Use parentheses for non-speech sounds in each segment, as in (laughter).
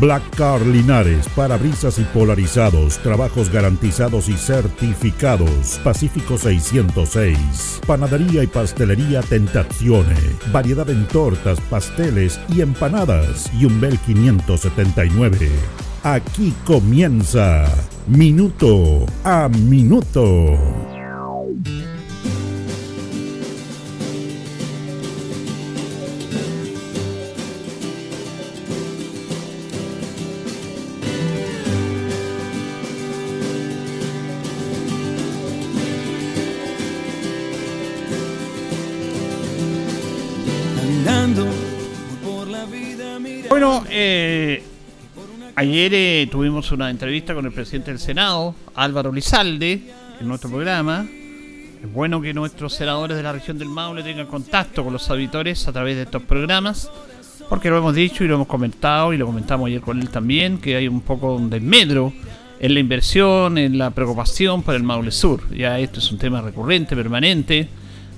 Black Car Linares, parabrisas y polarizados, trabajos garantizados y certificados. Pacífico 606. Panadería y pastelería Tentazione. Variedad en tortas, pasteles y empanadas. Y un Bel 579. Aquí comienza Minuto a Minuto. Ayer eh, tuvimos una entrevista con el presidente del Senado, Álvaro Lizalde, en nuestro programa. Es bueno que nuestros senadores de la región del Maule tengan contacto con los auditores a través de estos programas, porque lo hemos dicho y lo hemos comentado y lo comentamos ayer con él también, que hay un poco de medro en la inversión, en la preocupación por el Maule Sur. Ya esto es un tema recurrente, permanente,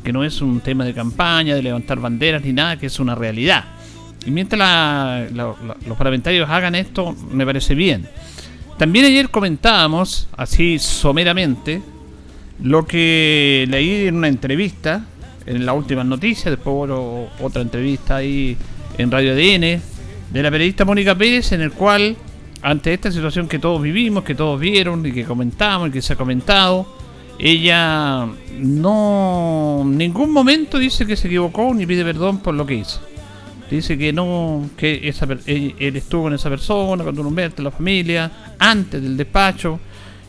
que no es un tema de campaña, de levantar banderas ni nada, que es una realidad. Y mientras los parlamentarios hagan esto, me parece bien. También ayer comentábamos, así someramente, lo que leí en una entrevista, en la última noticia, después hubo otra entrevista ahí en Radio ADN, de la periodista Mónica Pérez, en el cual, ante esta situación que todos vivimos, que todos vieron y que comentamos y que se ha comentado, ella no en ningún momento dice que se equivocó ni pide perdón por lo que hizo. Dice que no, que esa, él, estuvo con esa persona, con Don Humberto, la familia, antes del despacho,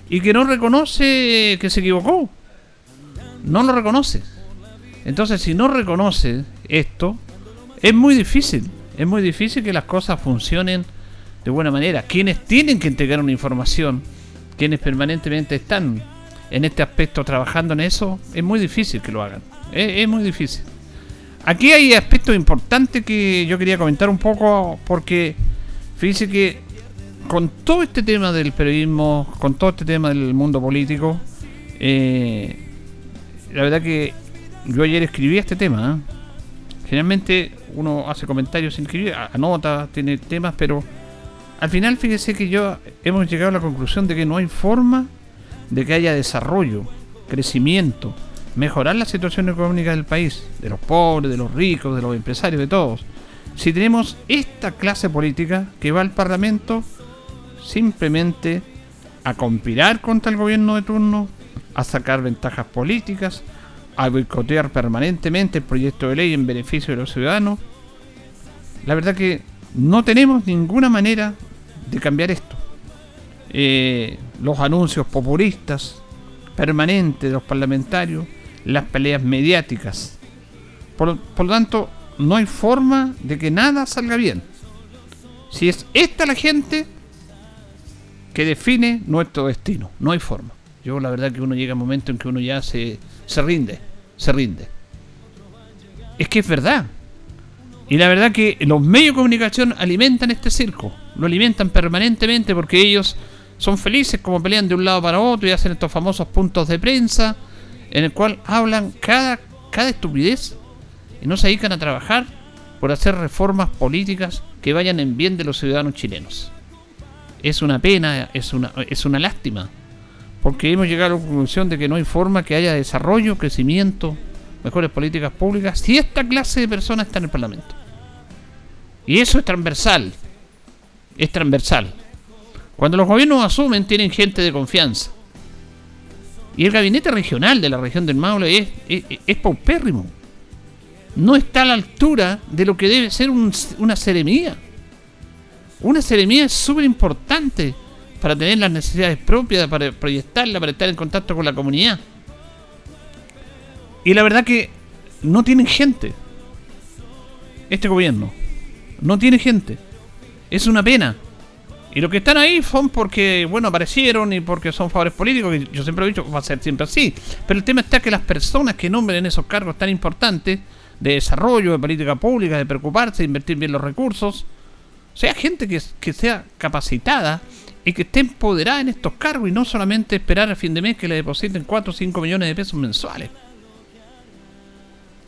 y que no reconoce que se equivocó. No lo reconoce. Entonces, si no reconoce esto, es muy difícil. Es muy difícil que las cosas funcionen de buena manera. Quienes tienen que entregar una información, quienes permanentemente están en este aspecto trabajando en eso, es muy difícil que lo hagan. es muy difícil. Aquí hay aspectos importantes que yo quería comentar un poco porque fíjense que con todo este tema del periodismo, con todo este tema del mundo político, eh, la verdad que yo ayer escribí este tema. ¿eh? Generalmente uno hace comentarios sin escribir, anota, tiene temas, pero al final fíjese que yo hemos llegado a la conclusión de que no hay forma de que haya desarrollo, crecimiento, mejorar la situación económica del país, de los pobres, de los ricos, de los empresarios, de todos. Si tenemos esta clase política que va al Parlamento simplemente a conspirar contra el gobierno de turno, a sacar ventajas políticas, a boicotear permanentemente el proyecto de ley en beneficio de los ciudadanos, la verdad que no tenemos ninguna manera de cambiar esto. Eh, los anuncios populistas permanentes de los parlamentarios, las peleas mediáticas. Por, lo tanto, no hay forma de que nada salga bien. Si es esta la gente que define nuestro destino, no hay forma. Yo la verdad que uno llega a un momento en que uno ya se, se rinde, se rinde. Es que es verdad. Y la verdad que los medios de comunicación alimentan este circo, lo alimentan permanentemente porque ellos son felices como pelean de un lado para otro y hacen estos famosos puntos de prensa en el cual hablan cada, cada estupidez y no se dedican a trabajar por hacer reformas políticas que vayan en bien de los ciudadanos chilenos. Es una pena, es una, es una lástima, porque hemos llegado a la conclusión de que no hay forma que haya desarrollo, crecimiento, mejores políticas públicas si esta clase de personas está en el Parlamento. Y eso es transversal, es transversal. Cuando los gobiernos asumen, tienen gente de confianza. Y el gabinete regional de la región del Maule es, es, paupérrimo. No está a la altura de lo que debe ser una seremía. Una seremía es súper importante para tener las necesidades propias, para proyectarla, para estar en contacto con la comunidad. Y la verdad que no tienen gente. este gobierno. No tiene gente. Es una pena. Y los que están ahí son porque, bueno, aparecieron y porque son favores políticos, que yo siempre he dicho va a ser siempre así. Pero el tema está que las personas que nombren esos cargos tan importantes de desarrollo, de política pública, de preocuparse, de invertir bien los recursos, sea gente que, sea capacitada y que esté empoderada en estos cargos y no solamente esperar a fin de mes que le depositen 4 o 5 millones de pesos mensuales.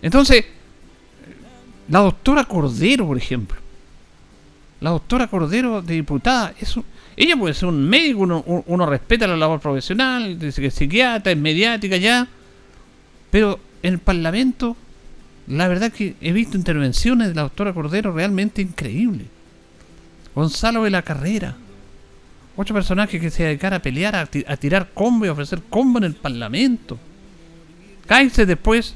Entonces, la doctora Cordero, por ejemplo, la doctora Cordero de diputada, es ella puede ser un médico, uno, respeta la labor profesional, dice que es psiquiatra, es mediática ya, pero en el Parlamento, la verdad que he visto intervenciones de la doctora Cordero realmente increíbles. Gonzalo de la Carrera, ocho personajes que se dedican a pelear, a, tirar combo y ofrecer combo en el Parlamento. Cállese después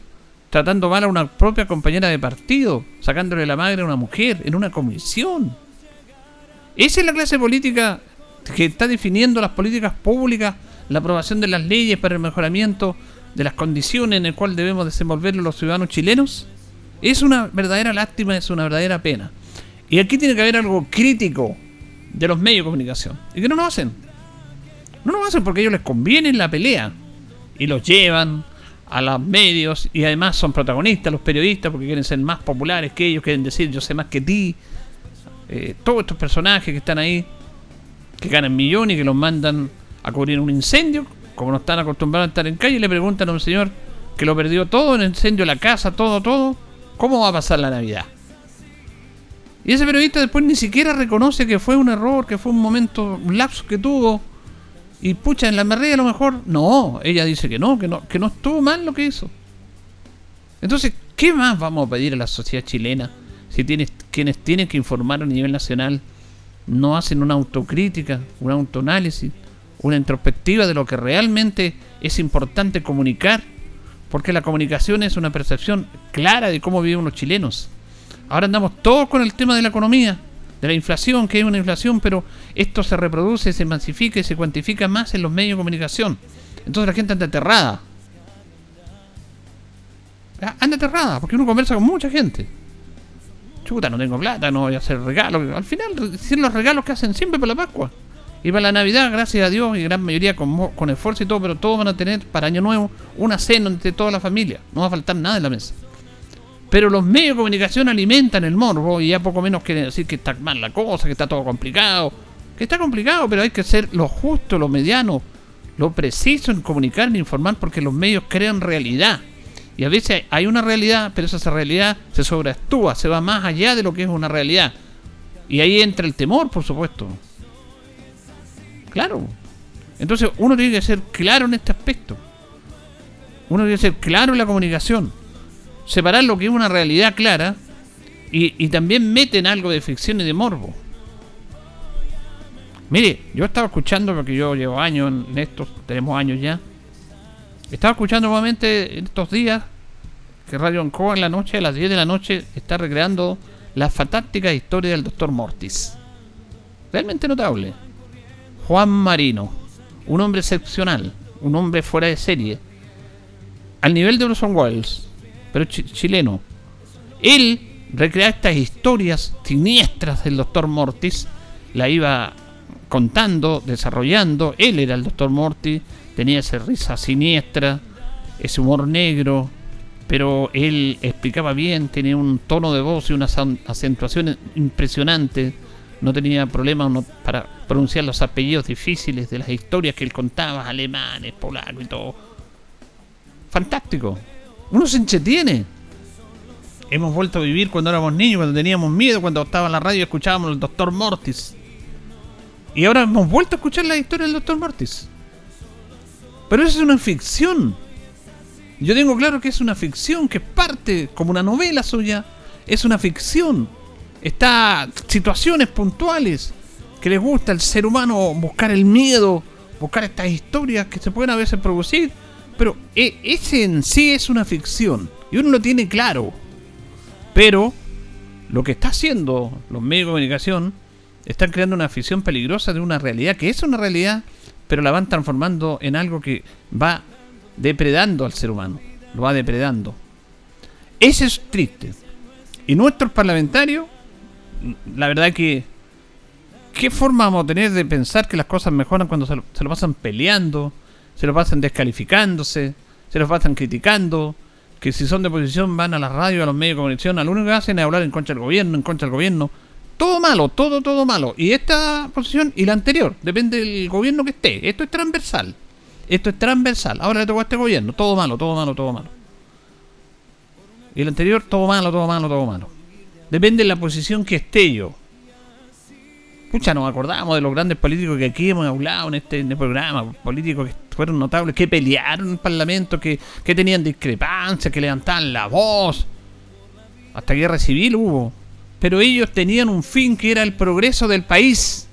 tratando mal a una propia compañera de partido, sacándole la madre a una mujer en una comisión. Esa es la clase política que está definiendo las políticas públicas, la aprobación de las leyes para el mejoramiento de las condiciones en las cuales debemos desenvolver los ciudadanos chilenos. Es una verdadera lástima, es una verdadera pena. Y aquí tiene que haber algo crítico de los medios de comunicación. Y que no lo hacen. No lo hacen porque a ellos les conviene la pelea. Y los llevan, a los medios y además son protagonistas los periodistas porque quieren ser más populares que ellos, quieren decir yo sé más que ti. Eh, todos estos personajes que están ahí, que ganan millones y que los mandan a cubrir un incendio, como no están acostumbrados a estar en calle, le preguntan a un señor que lo perdió todo en el incendio, la casa, todo, todo, ¿cómo va a pasar la Navidad? Y ese periodista después ni siquiera reconoce que fue un error, que fue un momento, un lapso que tuvo, y pucha, en la merrilla a lo mejor, no, ella dice que no, que no, que no estuvo mal lo que hizo. Entonces, ¿qué más vamos a pedir a la sociedad chilena si tienes, quienes tienen que informar a nivel nacional no hacen una autocrítica, un autoanálisis, una introspectiva de lo que realmente es importante comunicar? Porque la comunicación es una percepción clara de cómo viven los chilenos. Ahora andamos todos con el tema de la economía de la inflación, que hay una inflación, pero esto se reproduce, se masifica y se cuantifica más en los medios de comunicación. Entonces la gente anda aterrada. Ah, anda aterrada, porque uno conversa con mucha gente. Chuta, no tengo plata, no voy a hacer regalos. Al final, son los regalos que hacen siempre para la Pascua. Y para la Navidad, gracias a Dios, y gran mayoría con, con esfuerzo y todo, pero todos van a tener para Año Nuevo una cena entre toda la familia. No va a faltar nada en la mesa. Pero los medios de comunicación alimentan el morbo y ya poco menos quieren decir que está mal la cosa, que está todo complicado. Que está complicado, pero hay que ser lo justo, lo mediano, lo preciso en comunicar, en informar, porque los medios crean realidad. Y a veces hay una realidad, pero esa realidad se sobreactúa, se va más allá de lo que es una realidad. Y ahí entra el temor, por supuesto. Claro. Entonces uno tiene que ser claro en este aspecto. Uno tiene que ser claro en la comunicación separar lo que es una realidad clara y, también meten algo de ficción y de morbo. Mire, yo estaba escuchando, porque yo llevo años en estos, tenemos años ya. Estaba escuchando nuevamente en estos días que Radio Ancoa en la noche, a las 10 de la noche, está recreando la fantástica historia del Doctor Mortis. Realmente notable. Juan Marino, un hombre excepcional, un hombre fuera de serie. Al nivel de Orson Welles, pero chileno. Él recrea estas historias siniestras del doctor Mortis, la iba contando, desarrollando. Él era el doctor Mortis, tenía esa risa siniestra, ese humor negro, pero él explicaba bien, tenía un tono de voz y una acentuación impresionante. No tenía problemas para pronunciar los apellidos difíciles de las historias que él contaba, alemanes, polacos y todo. Fantástico uno se entretiene. Hemos vuelto a vivir cuando éramos niños, cuando teníamos miedo, cuando estaba en la radio escuchábamos al Doctor Mortis. Y ahora hemos vuelto a escuchar la historia del Doctor Mortis. Pero eso es una ficción. Yo tengo claro que es una ficción, que es parte, como una novela suya, es una ficción. Está situaciones puntuales que les gusta al ser humano buscar el miedo, buscar estas historias que se pueden a veces producir pero e, ese en sí es una ficción. Y uno lo tiene claro. Pero lo que está haciendo los medios de comunicación están creando una ficción peligrosa de una realidad que es una realidad, pero la van transformando en algo que va depredando al ser humano. Lo va depredando. Ese es triste. Y nuestros parlamentarios, la verdad que... ¿Qué forma vamos a tener de pensar que las cosas mejoran cuando se lo, se lo pasan peleando, se lo pasan descalificándose, se lo pasan criticando, que si son de oposición van a la radio, a los medios de comunicación, lo único que hacen es hablar en contra del gobierno, en contra del gobierno. Todo malo, todo, todo malo. Y esta posición y la anterior, depende del gobierno que esté. Esto es transversal. Esto es transversal. Ahora le tocó a este gobierno, todo malo, todo malo, todo malo. Y el anterior, todo malo, todo malo, todo malo. Depende de la posición que esté yo. Pucha, nos acordamos de los grandes políticos que aquí hemos hablado en este, en este programa, políticos que fueron notables, que pelearon en el Parlamento, que, que tenían discrepancias, que levantaban la voz. Hasta guerra civil hubo. Pero ellos tenían un fin que era el progreso del país.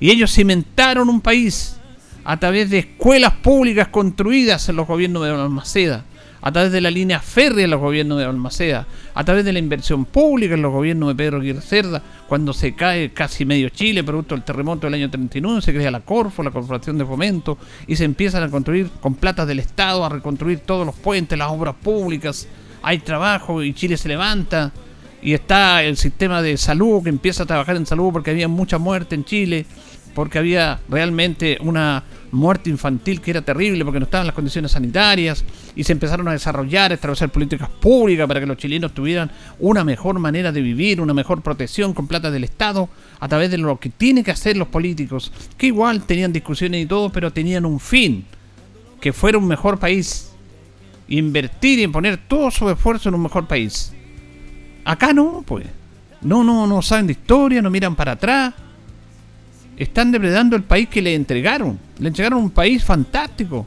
Y ellos cimentaron un país a través de escuelas públicas construidas en los gobiernos de Almaceda a través de la línea férrea en los gobiernos de Almaceda, a través de la inversión pública en los gobiernos de Pedro Aguirre Cerda, cuando se cae casi medio Chile producto del terremoto del año 39, se crea la Corfo, la Corporación de Fomento, y se empiezan a construir con plata del Estado, a reconstruir todos los puentes, las obras públicas, hay trabajo y Chile se levanta, y está el sistema de salud que empieza a trabajar en salud porque había mucha muerte en Chile, porque había realmente una muerte infantil que era terrible porque no estaban las condiciones sanitarias y se empezaron a desarrollar, a establecer políticas públicas para que los chilenos tuvieran una mejor manera de vivir, una mejor protección con plata del Estado a través de lo que tienen que hacer los políticos, que igual tenían discusiones y todo, pero tenían un fin, que fuera un mejor país, invertir y poner todo su esfuerzo en un mejor país. Acá no, pues. No, no, no saben de historia, no miran para atrás están depredando el país que le entregaron. Le entregaron un país fantástico.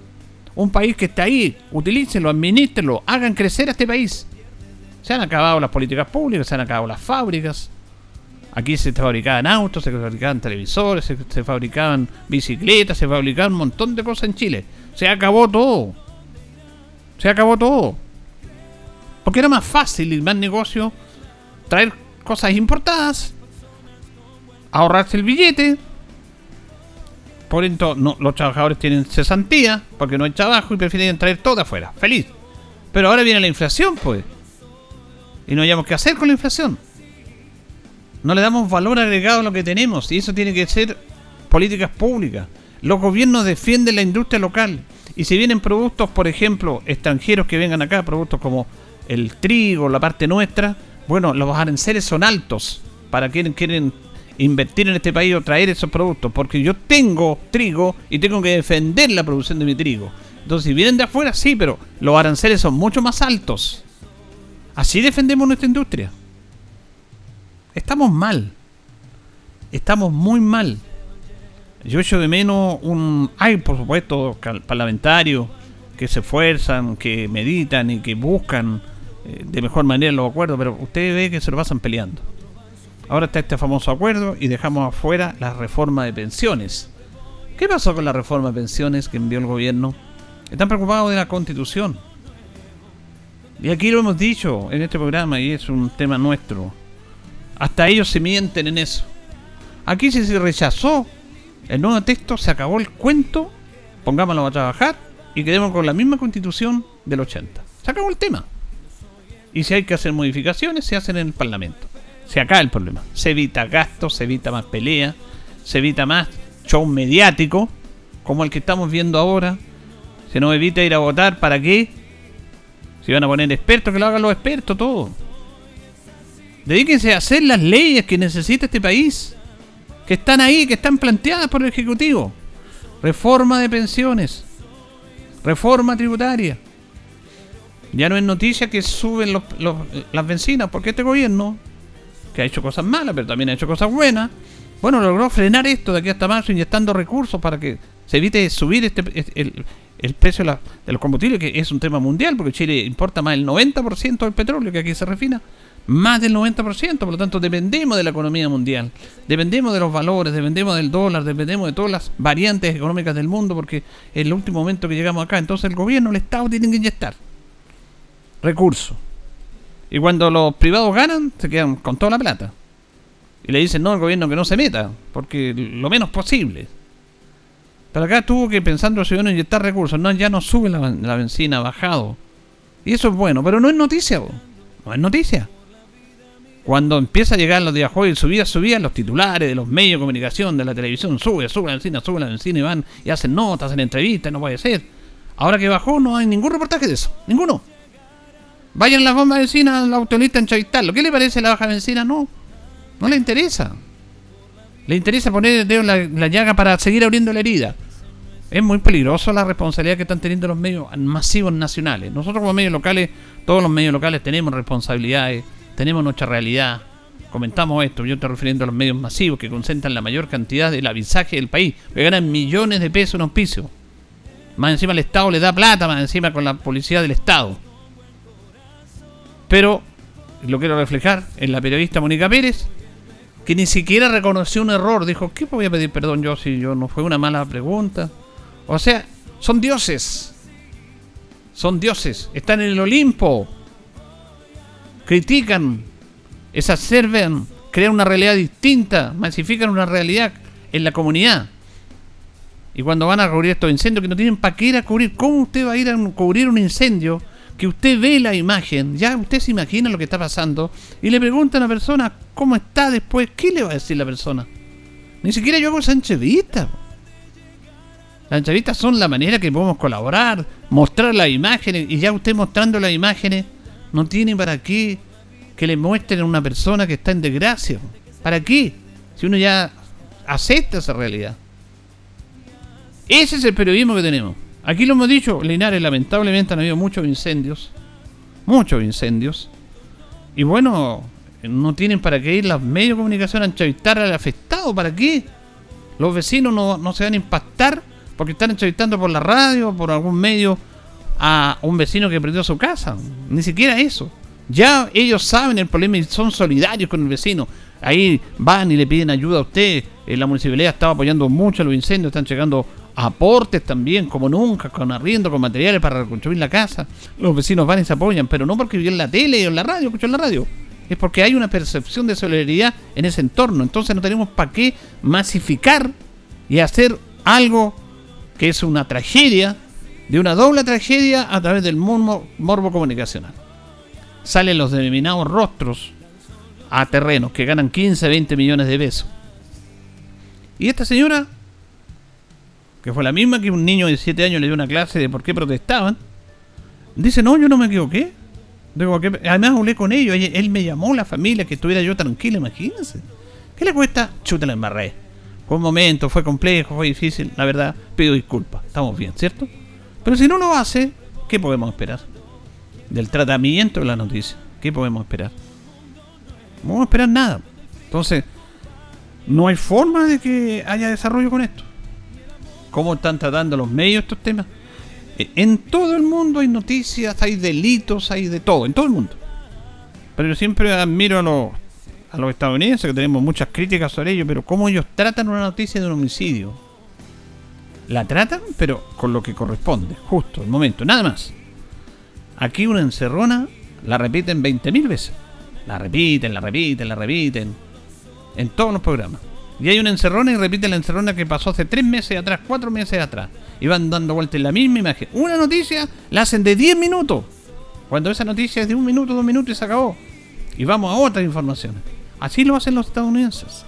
Un país que está ahí. Utilícenlo, administrenlo, hagan crecer a este país. Se han acabado las políticas públicas, se han acabado las fábricas. Aquí se fabricaban autos, se fabricaban televisores, se, fabricaban bicicletas, se fabricaban un montón de cosas en Chile. Se acabó todo. Se acabó todo. Porque era más fácil y más negocio traer cosas importadas, ahorrarse el billete, por eso los trabajadores tienen cesantía porque no hay trabajo y prefieren traer todo afuera. Feliz. Pero ahora viene la inflación, pues. Y no hayamos que hacer con la inflación. No le damos valor agregado a lo que tenemos. Y eso tiene que ser políticas públicas. Los gobiernos defienden la industria local. Y si vienen productos, por ejemplo, extranjeros que vengan acá, productos como el trigo, la parte nuestra, bueno, los aranceles son altos para quienes quieren invertir en este país o traer esos productos, porque yo tengo trigo y tengo que defender la producción de mi trigo. Entonces, si vienen de afuera, sí, pero los aranceles son mucho más altos. Así defendemos nuestra industria. Estamos mal. Estamos muy mal. Yo echo de menos un... Hay, por supuesto, parlamentarios que se esfuerzan, que meditan y que buscan eh, de mejor manera los acuerdos, pero usted ve que se lo pasan peleando. Ahora está este famoso acuerdo y dejamos afuera la reforma de pensiones. ¿Qué pasó con la reforma de pensiones que envió el gobierno? Están preocupados de la constitución. Y aquí lo hemos dicho en este programa y es un tema nuestro. Hasta ellos se mienten en eso. Aquí si se rechazó el nuevo texto, se acabó el cuento, pongámoslo a trabajar y quedemos con la misma constitución del 80. Se acabó el tema. Y si hay que hacer modificaciones, se hacen en el Parlamento se acaba el problema. Se evita gastos, se evita más pelea, se evita más show mediático, como el que estamos viendo ahora. Se nos evita ir a votar, ¿para qué? Si van a poner expertos, que lo hagan los expertos, todo. Dedíquense a hacer las leyes que necesita este país, que están ahí, que están planteadas por el Ejecutivo. Reforma de pensiones, reforma tributaria. Ya no es noticia que suben las bencinas, porque este gobierno que ha hecho cosas malas, pero también ha hecho cosas buenas. Bueno, logró frenar esto de aquí hasta marzo inyectando recursos para que se evite subir este, el, precio de, los combustibles, que es un tema mundial, porque Chile importa más del 90% del petróleo que aquí se refina. Más del 90%, por lo tanto dependemos de la economía mundial, dependemos de los valores, dependemos del dólar, dependemos de todas las variantes económicas del mundo, porque es el último momento que llegamos acá. Entonces el gobierno, el Estado tienen que inyectar recursos y cuando los privados ganan, se quedan con toda la plata. Y le dicen, no, al gobierno que no se meta, porque lo menos posible. Pero acá tuvo que, pensando el ciudadano, inyectar recursos. No, ya no sube la, la benzina, ha bajado. Y eso es bueno, pero no es noticia, no es noticia. cuando empieza a llegar los días jueves, subía, subía los titulares de los medios de comunicación, de la televisión, sube, sube la benzina, sube la benzina y van y hacen notas, hacen entrevistas, no puede ser. Ahora que bajó no hay ningún reportaje de eso, ninguno. Vayan las bombas de benzina al autolista en Chavital. ¿Qué le parece la baja de benzina? No, no le interesa. Le interesa poner el dedo en la, la llaga para seguir abriendo la herida. Es muy peligroso la responsabilidad que están teniendo los medios masivos nacionales. Nosotros como medios locales, todos los medios locales tenemos responsabilidades tenemos nuestra realidad. Comentamos esto, yo estoy refiriendo a los medios masivos que concentran la mayor cantidad del avisaje del país, que ganan millones de pesos en auspicio. Más encima el Estado le da plata, más encima con la policía del Estado. Pero lo quiero reflejar en la periodista Mónica Pérez, que ni siquiera reconoció un error. Dijo, ¿qué voy a pedir perdón yo si yo no fue una mala pregunta? O sea, son dioses. Son dioses. Están en el Olimpo critican, exacerban, crean una realidad distinta, masifican una realidad en la comunidad. Y cuando van a cubrir estos incendios que no tienen para qué ir a cubrir, ¿cómo usted va a ir a cubrir un incendio que usted ve la imagen, ya usted se imagina lo que está pasando y le pregunta a una persona cómo está después, ¿qué le va a decir la persona? Ni siquiera yo hago esa entrevista. Las entrevistas son la manera que podemos colaborar, mostrar las imágenes y ya usted mostrando las imágenes no tiene para qué que le muestren a una persona que está en desgracia. ¿Para qué? Si uno ya acepta esa realidad. Ese es el periodismo que tenemos. Aquí lo hemos dicho, Linares, lamentablemente han habido muchos incendios. Muchos incendios. Y bueno, no tienen para qué ir los medios de comunicación a entrevistar al afectado. ¿Para qué? Los vecinos no, no se van a impactar porque están entrevistando por la radio, por algún medio a un vecino que perdió su casa. Ni siquiera eso. Ya ellos saben el problema y son solidarios con el vecino. Ahí van y le piden ayuda a usted. Eh, la municipalidad estaba apoyando mucho los incendios, están llegando aportes también, como nunca, con arriendo, con materiales para reconstruir la casa. Los vecinos van y se apoyan, pero no porque en la tele o en la radio, escuchan la radio. Es porque hay una percepción de solidaridad en ese entorno. Entonces no tenemos para qué masificar y hacer algo que es una tragedia de una doble tragedia a través del morbo, morbo comunicacional. Salen los denominados rostros a terrenos que ganan 15, 20 millones de pesos. Y esta señora, que fue la misma que un niño de 7 años le dio una clase de por qué protestaban, dice, no, yo no me equivoqué. Además hablé con ellos, él me llamó, la familia, que estuviera yo tranquila, imagínense. ¿Qué le cuesta? Chuta la embarré. Fue un momento, fue complejo, fue difícil, la verdad, pido disculpas. Estamos bien, ¿cierto? Pero si no lo hace, ¿qué podemos esperar? Del tratamiento de la noticia. ¿Qué podemos esperar? No podemos esperar nada. Entonces, no hay forma de que haya desarrollo con esto. ¿Cómo están tratando los medios estos temas? E, en todo el mundo hay noticias, hay delitos, hay de todo, en todo el mundo. Pero yo siempre admiro a los, a los estadounidenses, que tenemos muchas críticas sobre ellos, pero cómo ellos tratan una noticia de un homicidio la tratan, pero con lo que corresponde, justo, el momento, nada más. Aquí una encerrona la repiten 20.000 veces. La repiten, la repiten, la repiten. En todos los programas. Y hay una encerrona y repiten la encerrona que pasó hace 3 meses atrás, 4 meses atrás. Y van dando vueltas en la misma imagen. Una noticia la hacen de 10 minutos. Cuando esa noticia es de un minuto, dos minutos y se acabó. Y vamos a otras informaciones. Así lo hacen los estadounidenses.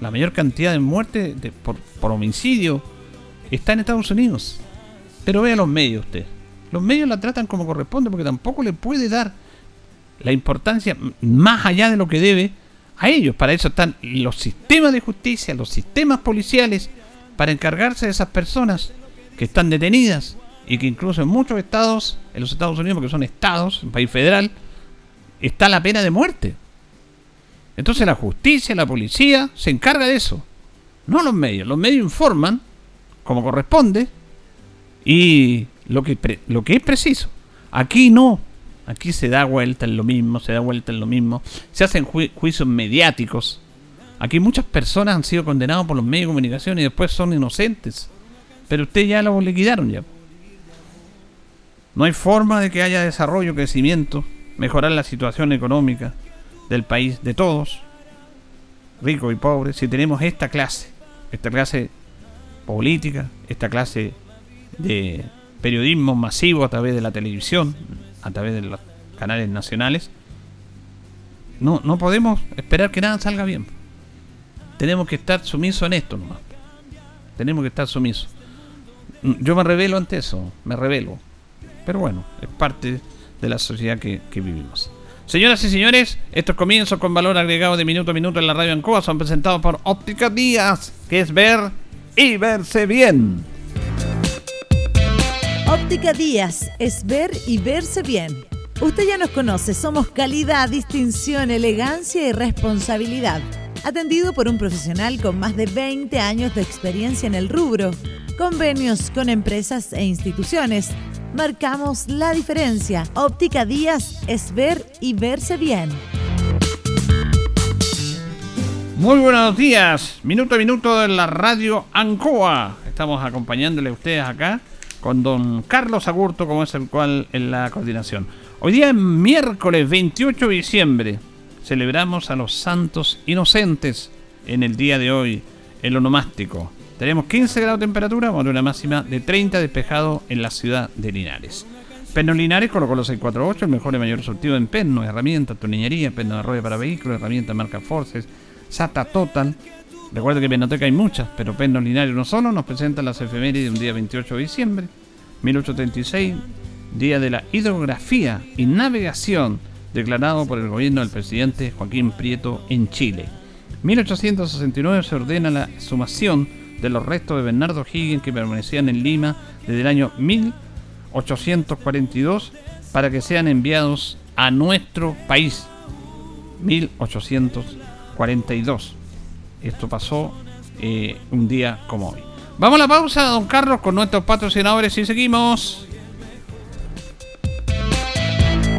La mayor cantidad de muertes por, por homicidio está en Estados Unidos. Pero vea los medios usted. Los medios la tratan como corresponde porque tampoco le puede dar la importancia más allá de lo que debe a ellos. Para eso están los sistemas de justicia, los sistemas policiales, para encargarse de esas personas que están detenidas y que incluso en muchos estados, en los Estados Unidos, porque son estados, un país federal, está la pena de muerte. Entonces la justicia, la policía, se encarga de eso. No los medios. Los medios informan como corresponde y lo que, lo que es preciso. Aquí no. Aquí se da vuelta en lo mismo, se da vuelta en lo mismo. Se hacen juicios mediáticos. Aquí muchas personas han sido condenadas por los medios de comunicación y después son inocentes. Pero usted ya lo liquidaron ya. No hay forma de que haya desarrollo, crecimiento, mejorar la situación económica del país, de todos, ricos y pobres, si tenemos esta clase, esta clase política, esta clase de periodismo masivo a través de la televisión, a través de los canales nacionales, no, no podemos esperar que nada salga bien. Tenemos que estar sumisos en esto nomás. Tenemos que estar sumisos. Yo me revelo ante eso, me revelo. Pero bueno, es parte de la sociedad que, vivimos. Señoras y señores, estos comienzos con valor agregado de minuto a minuto en la radio Ancoa son presentados por Óptica Díaz, que es ver y verse bien. Óptica Díaz es ver y verse bien. Usted ya nos conoce, somos calidad, distinción, elegancia y responsabilidad. Atendido por un profesional con más de 20 años de experiencia en el rubro. Convenios con empresas e instituciones marcamos la diferencia. Óptica Díaz es ver y verse bien. Muy buenos días, minuto a minuto de la radio Ancoa. Estamos acompañándole a ustedes acá con don Carlos Agurto, como es el cual en la coordinación. Hoy día es miércoles 28 de diciembre. Celebramos a los santos inocentes en el día de hoy, el onomástico. Tenemos 15 grados de temperatura, con una máxima de 30 despejado en la ciudad de Linares. Perno Linares colocó los 648, el mejor y mayor sortido en perno, herramientas, tornillería, perno de rueda para vehículos, herramientas marca Forces, SATA Total. Recuerda que en Penoteca hay muchas, pero Perno Linares no solo nos presenta las efemérides de un día 28 de diciembre, 1836, día de la hidrografía y navegación, declarado por el gobierno del presidente Joaquín Prieto en Chile. 1869 se ordena la sumación de los restos de Bernardo Higgins que permanecían en Lima desde el año 1842 para que sean enviados a nuestro país. 1842. Esto pasó eh, un día como hoy. Vamos a la pausa, don Carlos, con nuestros patrocinadores y seguimos.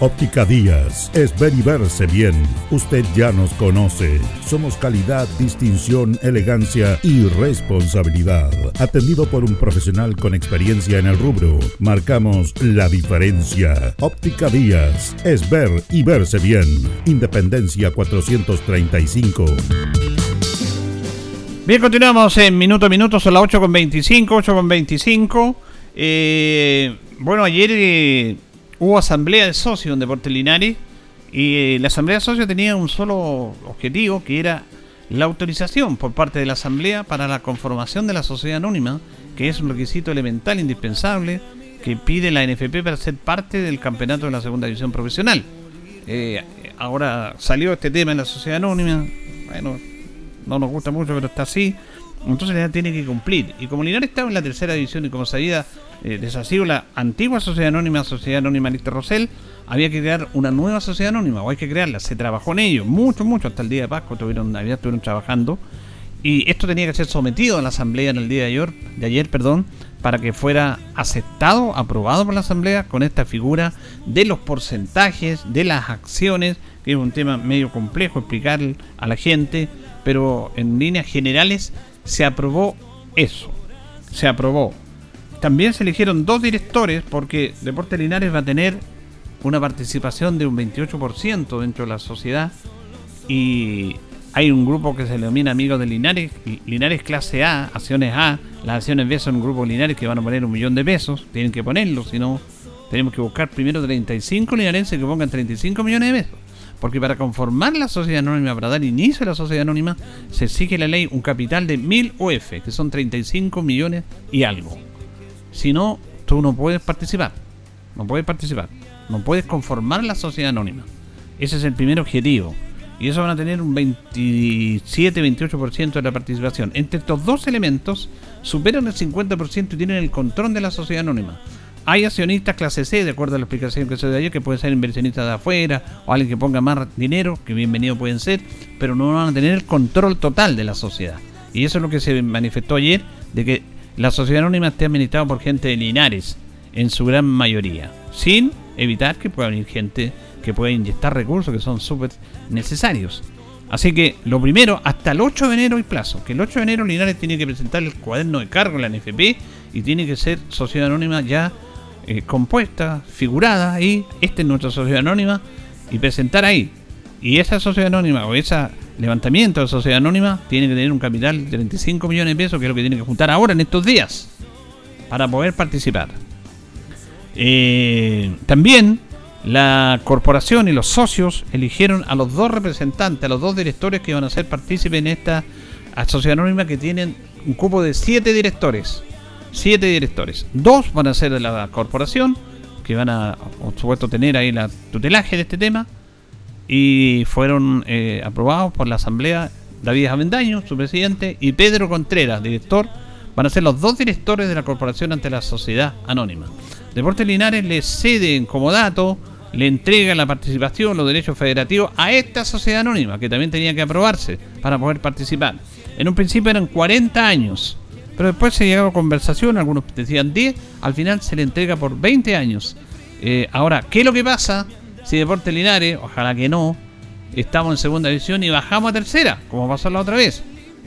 Óptica Díaz es ver y verse bien. Usted ya nos conoce. Somos calidad, distinción, elegancia y responsabilidad. Atendido por un profesional con experiencia en el rubro, marcamos la diferencia. Óptica Díaz es ver y verse bien. Independencia 435. Bien, continuamos en minuto a minuto, son las 8 con 25, 8 con 25. Eh, bueno, ayer eh, hubo asamblea de socios en Deportes Linares y eh, la asamblea de socios tenía un solo objetivo que era la autorización por parte de la asamblea para la conformación de la sociedad anónima, que es un requisito elemental indispensable que pide la NFP para ser parte del campeonato de la segunda división profesional. Eh, ahora salió este tema en la sociedad anónima, bueno, no nos gusta mucho, pero está así. Entonces ya tiene que cumplir. Y como Linares estaba en la tercera división y como sabía eh, deshacido la antigua Sociedad Anónima, Sociedad Anónima Lister Rosell, había que crear una nueva Sociedad Anónima, o hay que crearla. Se trabajó en ello, mucho, mucho, hasta el día de Pascua tuvieron, Navidad estuvieron trabajando. Y esto tenía que ser sometido a la asamblea en el día de ayer, de ayer perdón, para que fuera aceptado, aprobado por la Asamblea con esta figura de los porcentajes, de las acciones, que es un tema medio complejo explicar a la gente, pero en líneas generales se aprobó eso, se aprobó. También se eligieron dos directores porque Deportes Linares va a tener una participación de un 28% dentro de la sociedad y hay un grupo que se denomina Amigos de Linares, Linares clase A, acciones A, las acciones B son un grupo Linares que van a poner un millón de pesos, tienen que ponerlo, si no tenemos que buscar primero 35 linarenses que pongan 35 millones de pesos. Porque para conformar la sociedad anónima, para dar inicio a la sociedad anónima, se exige la ley un capital de 1000 UF, que son 35 millones y algo. Si no, tú no puedes participar. No puedes participar. No puedes conformar la sociedad anónima. Ese es el primer objetivo. Y eso van a tener un 27-28% de la participación. Entre estos dos elementos, superan el 50% y tienen el control de la sociedad anónima. Hay accionistas clase C, de acuerdo a la explicación que se dio ayer, que pueden ser inversionistas de afuera o alguien que ponga más dinero, que bienvenido pueden ser, pero no van a tener el control total de la sociedad. Y eso es lo que se manifestó ayer, de que la sociedad anónima esté administrada por gente de Linares, en su gran mayoría, sin evitar que pueda venir gente que pueda inyectar recursos que son súper necesarios. Así que lo primero, hasta el 8 de enero hay plazo, que el 8 de enero Linares tiene que presentar el cuaderno de cargo en la NFP y tiene que ser sociedad anónima ya eh, compuesta, figurada y esta es nuestra sociedad anónima y presentar ahí. Y esa sociedad anónima o ese levantamiento de sociedad anónima tiene que tener un capital de 35 millones de pesos, que es lo que tiene que juntar ahora en estos días para poder participar. Eh, también la corporación y los socios eligieron a los dos representantes, a los dos directores que van a ser partícipes en esta sociedad anónima que tienen un cupo de siete directores. Siete directores. Dos van a ser de la corporación, que van a, por supuesto, tener ahí la tutelaje de este tema. Y fueron eh, aprobados por la Asamblea David Avendaño, su presidente, y Pedro Contreras, director. Van a ser los dos directores de la corporación ante la sociedad anónima. Deportes Linares le cede en comodato le entrega la participación, los derechos federativos a esta sociedad anónima, que también tenía que aprobarse para poder participar. En un principio eran 40 años, pero después se llegaba a conversación, algunos decían 10, al final se le entrega por 20 años. Eh, ahora, ¿qué es lo que pasa si Deportes Linares, ojalá que no, estamos en segunda división y bajamos a tercera, como pasó la otra vez?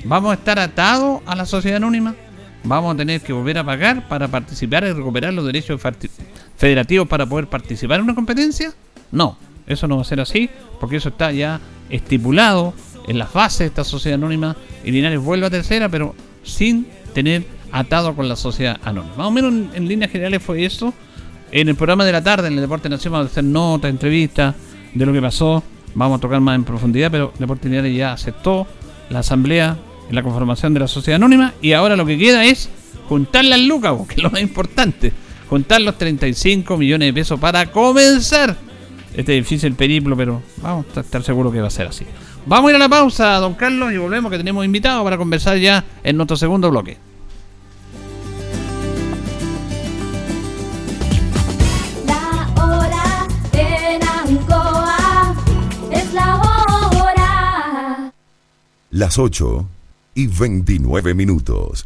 ¿Vamos a estar atados a la sociedad anónima? ¿Vamos a tener que volver a pagar para participar y recuperar los derechos federativos para poder participar en una competencia? No, eso no va a ser así, porque eso está ya estipulado en las bases de esta sociedad anónima y Linares vuelve a tercera, pero sin tener atado con la sociedad anónima. Más o menos en, líneas generales fue eso. En el programa de la tarde, en el Deporte Nacional, vamos a hacer notas, entrevistas de lo que pasó. Vamos a tocar más en profundidad, pero Deporte Linares ya aceptó la asamblea en la conformación de la sociedad anónima y ahora lo que queda es juntar las lucas, que es lo más importante juntar los 35 millones de pesos para comenzar este difícil periplo, pero vamos a estar seguros que va a ser así. Vamos a ir a la pausa, don Carlos, y volvemos que tenemos invitados para conversar ya en nuestro segundo bloque. La hora en Ancoa es la hora. Las 8 y 29 minutos.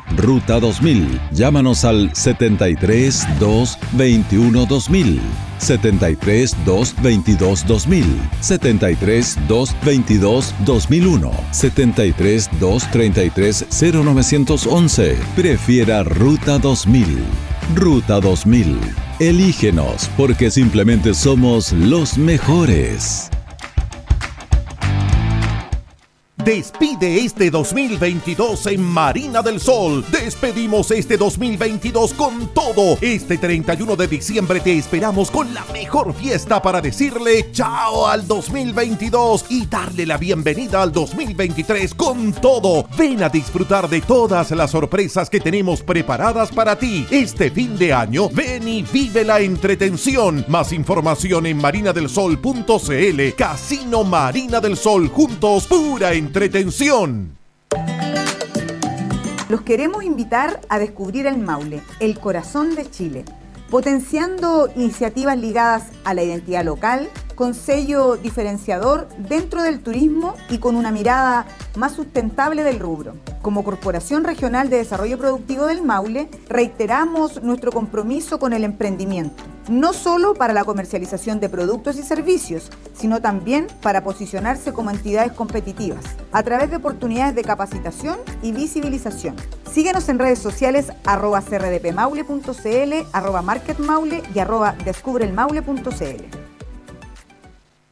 Ruta 2000. Llámanos al 73 2 21 2000. 73 222 2000, 73 222 2001, 73 233 0911. Prefiera Ruta 2000. Ruta 2000. Elígenos porque simplemente somos los mejores. Despide este 2022 en Marina del Sol. Despedimos este 2022 con todo. Este 31 de diciembre te esperamos con la mejor fiesta para decirle chao al 2022 y darle la bienvenida al 2023 con todo. Ven a disfrutar de todas las sorpresas que tenemos preparadas para ti. Este fin de año, ven y vive la entretención. Más información en marinadelsol.cl. Casino Marina del Sol juntos, pura entretención. Los queremos invitar a descubrir el Maule, el corazón de Chile, potenciando iniciativas ligadas a la identidad local, con sello diferenciador dentro del turismo y con una mirada más sustentable del rubro. Como Corporación Regional de Desarrollo Productivo del Maule, reiteramos nuestro compromiso con el emprendimiento, no solo para la comercialización de productos y servicios, sino también para posicionarse como entidades competitivas, a través de oportunidades de capacitación y visibilización. Síguenos en redes sociales arroba crdpmaule.cl, arroba marketmaule y arroba descubrelmaule.cl.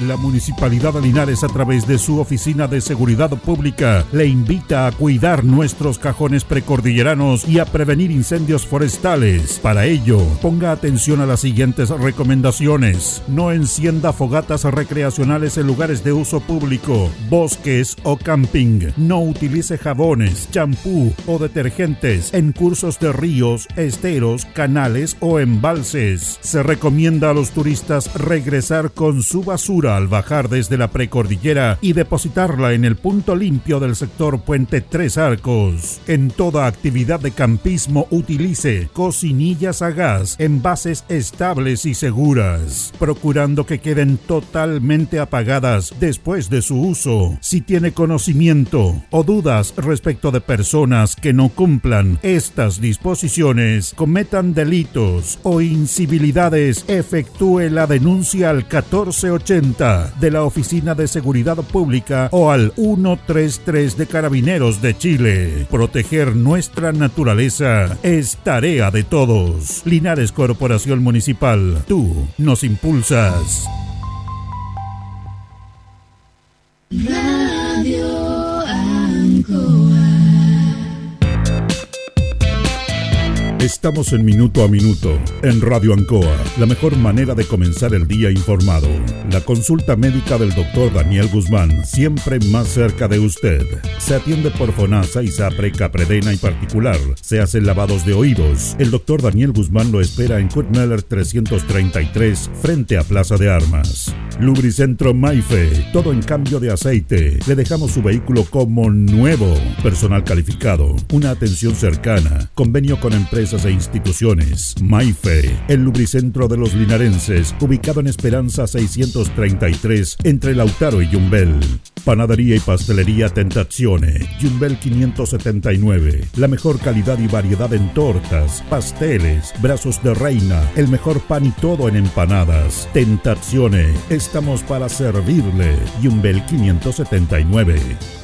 La Municipalidad de Linares a través de su Oficina de Seguridad Pública le invita a cuidar nuestros cajones precordilleranos y a prevenir incendios forestales. Para ello, ponga atención a las siguientes recomendaciones. No encienda fogatas recreacionales en lugares de uso público, bosques o camping. No utilice jabones, champú o detergentes en cursos de ríos, esteros, canales o embalses. Se recomienda a los turistas regresar con su basura al bajar desde la precordillera y depositarla en el punto limpio del sector Puente Tres Arcos. En toda actividad de campismo utilice cocinillas a gas, envases estables y seguras, procurando que queden totalmente apagadas después de su uso. Si tiene conocimiento o dudas respecto de personas que no cumplan estas disposiciones, cometan delitos o incivilidades, efectúe la denuncia al 1480 de la Oficina de Seguridad Pública o al 133 de Carabineros de Chile. Proteger nuestra naturaleza es tarea de todos. Linares Corporación Municipal, tú nos impulsas. Estamos en Minuto a Minuto, en Radio Ancoa, la mejor manera de comenzar el día informado. La consulta médica del doctor Daniel Guzmán, siempre más cerca de usted. Se atiende por FONASA, ISAPRE, CAPREDENA y particular. Se hacen lavados de oídos. El doctor Daniel Guzmán lo espera en Kutmeller 333, frente a Plaza de Armas. Lubricentro Maife, todo en cambio de aceite. Le dejamos su vehículo como nuevo. Personal calificado, una atención cercana, convenio con empresas e instituciones. Maife, el lubricentro de los linarenses, ubicado en Esperanza 633, entre Lautaro y Yumbel. Panadería y pastelería Tentazione, Yumbel 579. La mejor calidad y variedad en tortas, pasteles, brazos de reina, el mejor pan y todo en empanadas. Tentazione, estamos para servirle. Yumbel 579.